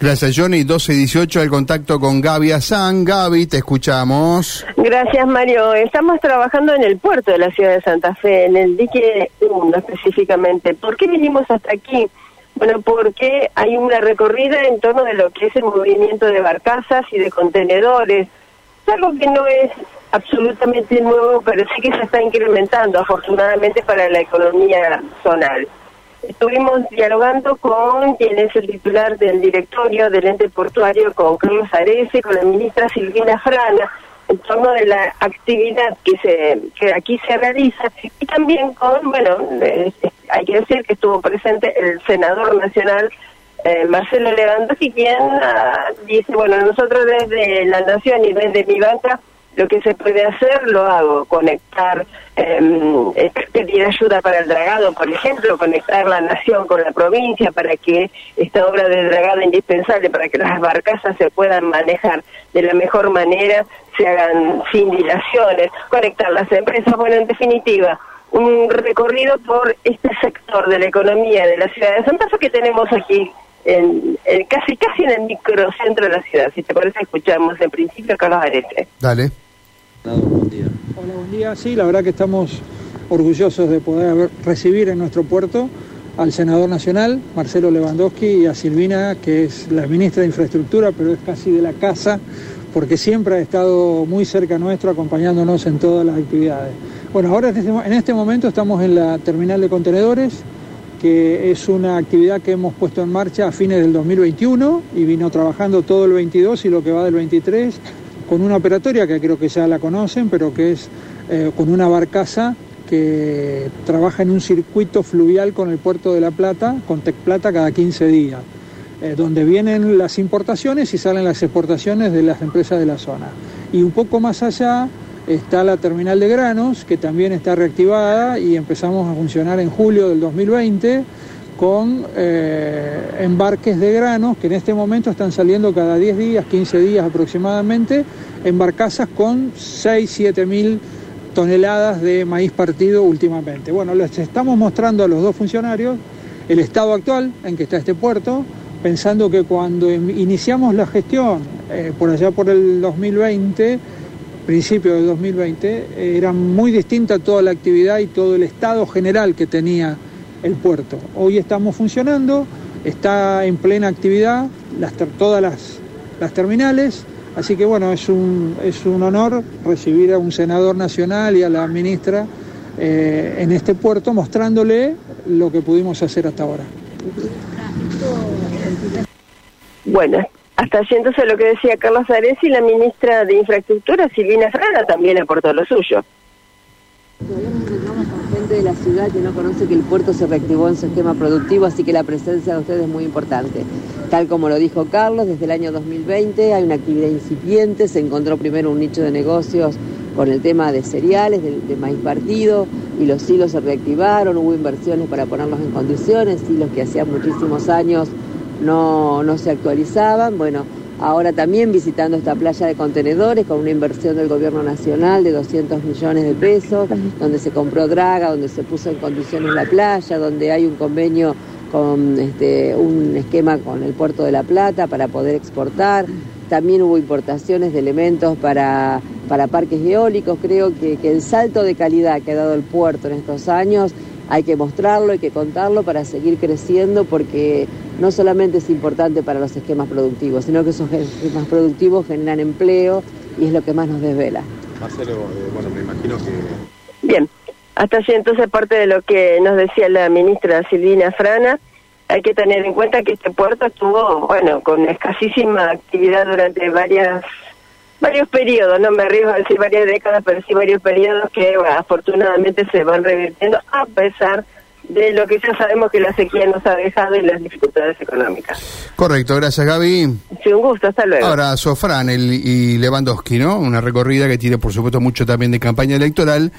Gracias, Johnny. 1218, el contacto con Gaby Azán. Gaby, te escuchamos. Gracias, Mario. Estamos trabajando en el puerto de la ciudad de Santa Fe, en el dique 1 específicamente. ¿Por qué vinimos hasta aquí? Bueno, porque hay una recorrida en torno de lo que es el movimiento de barcazas y de contenedores. Es algo que no es absolutamente nuevo, pero sí que se está incrementando, afortunadamente, para la economía zonal. Estuvimos dialogando con quien es el titular del directorio del ente portuario, con Carlos Arese, con la ministra Silvina Frana, en torno de la actividad que se que aquí se realiza y también con, bueno, hay que decir que estuvo presente el senador nacional eh, Marcelo Lewandowski, quien ah, dice, bueno, nosotros desde la Nación y desde mi banca lo que se puede hacer lo hago, conectar, eh, pedir ayuda para el dragado, por ejemplo, conectar la nación con la provincia para que esta obra de dragado indispensable, para que las barcazas se puedan manejar de la mejor manera, se hagan sin dilaciones, conectar las empresas, bueno, en definitiva, un recorrido por este sector de la economía de la ciudad de Santa Fe que tenemos aquí en, casi casi en el microcentro de la ciudad. Si te parece, escuchamos en principio a Carlos Arete. Dale. Buen día. Hola, buen día. Sí, la verdad que estamos orgullosos de poder recibir en nuestro puerto al senador nacional, Marcelo Lewandowski, y a Silvina, que es la ministra de Infraestructura, pero es casi de la casa, porque siempre ha estado muy cerca nuestro, acompañándonos en todas las actividades. Bueno, ahora en este, este momento estamos en la terminal de contenedores, que es una actividad que hemos puesto en marcha a fines del 2021 y vino trabajando todo el 22 y lo que va del 23 con una operatoria que creo que ya la conocen, pero que es eh, con una barcaza que trabaja en un circuito fluvial con el puerto de La Plata, con Tec Plata cada 15 días, eh, donde vienen las importaciones y salen las exportaciones de las empresas de la zona. Y un poco más allá está la terminal de granos, que también está reactivada y empezamos a funcionar en julio del 2020 con eh, embarques de granos que en este momento están saliendo cada 10 días, 15 días aproximadamente, en barcazas con 6, 7 mil toneladas de maíz partido últimamente. Bueno, les estamos mostrando a los dos funcionarios el estado actual en que está este puerto, pensando que cuando iniciamos la gestión, eh, por allá por el 2020, principio del 2020, era muy distinta toda la actividad y todo el estado general que tenía el puerto. Hoy estamos funcionando, está en plena actividad todas las, las, terminales, así que bueno, es un, es un honor recibir a un senador nacional y a la ministra eh, en este puerto mostrándole lo que pudimos hacer hasta ahora. Bueno, hasta entonces lo que decía Carlos Ares y la ministra de Infraestructura, Silvina Frana, también aportó lo suyo de la ciudad que no conoce que el puerto se reactivó en su esquema productivo, así que la presencia de ustedes es muy importante. Tal como lo dijo Carlos, desde el año 2020 hay una actividad incipiente, se encontró primero un nicho de negocios con el tema de cereales, de, maíz partido, y los hilos se reactivaron, hubo inversiones para ponerlos en condiciones, hilos que hacía muchísimos años no, no se actualizaban. Bueno, Ahora también visitando esta playa de contenedores con una inversión del gobierno nacional de 200 millones de pesos, donde se compró draga, donde se puso en condiciones la playa, donde hay un convenio con este, un esquema con el puerto de La Plata para poder exportar. También hubo importaciones de elementos para, para parques eólicos. Creo que, que el salto de calidad que ha dado el puerto en estos años hay que mostrarlo, hay que contarlo para seguir creciendo porque no solamente es importante para los esquemas productivos, sino que esos esquemas productivos generan empleo y es lo que más nos desvela. Marcelo, eh, bueno, me imagino que... Bien, hasta allí entonces parte de lo que nos decía la ministra Silvina Frana, hay que tener en cuenta que este puerto estuvo, bueno, con escasísima actividad durante varias varios periodos, no me arriesgo a decir varias décadas, pero sí varios periodos que afortunadamente se van revirtiendo a pesar de lo que ya sabemos que la sequía nos ha dejado y las dificultades económicas. Correcto, gracias Gaby. Sí, un gusto, hasta luego. Ahora, Sofran el, y Lewandowski, ¿no? Una recorrida que tiene por supuesto mucho también de campaña electoral.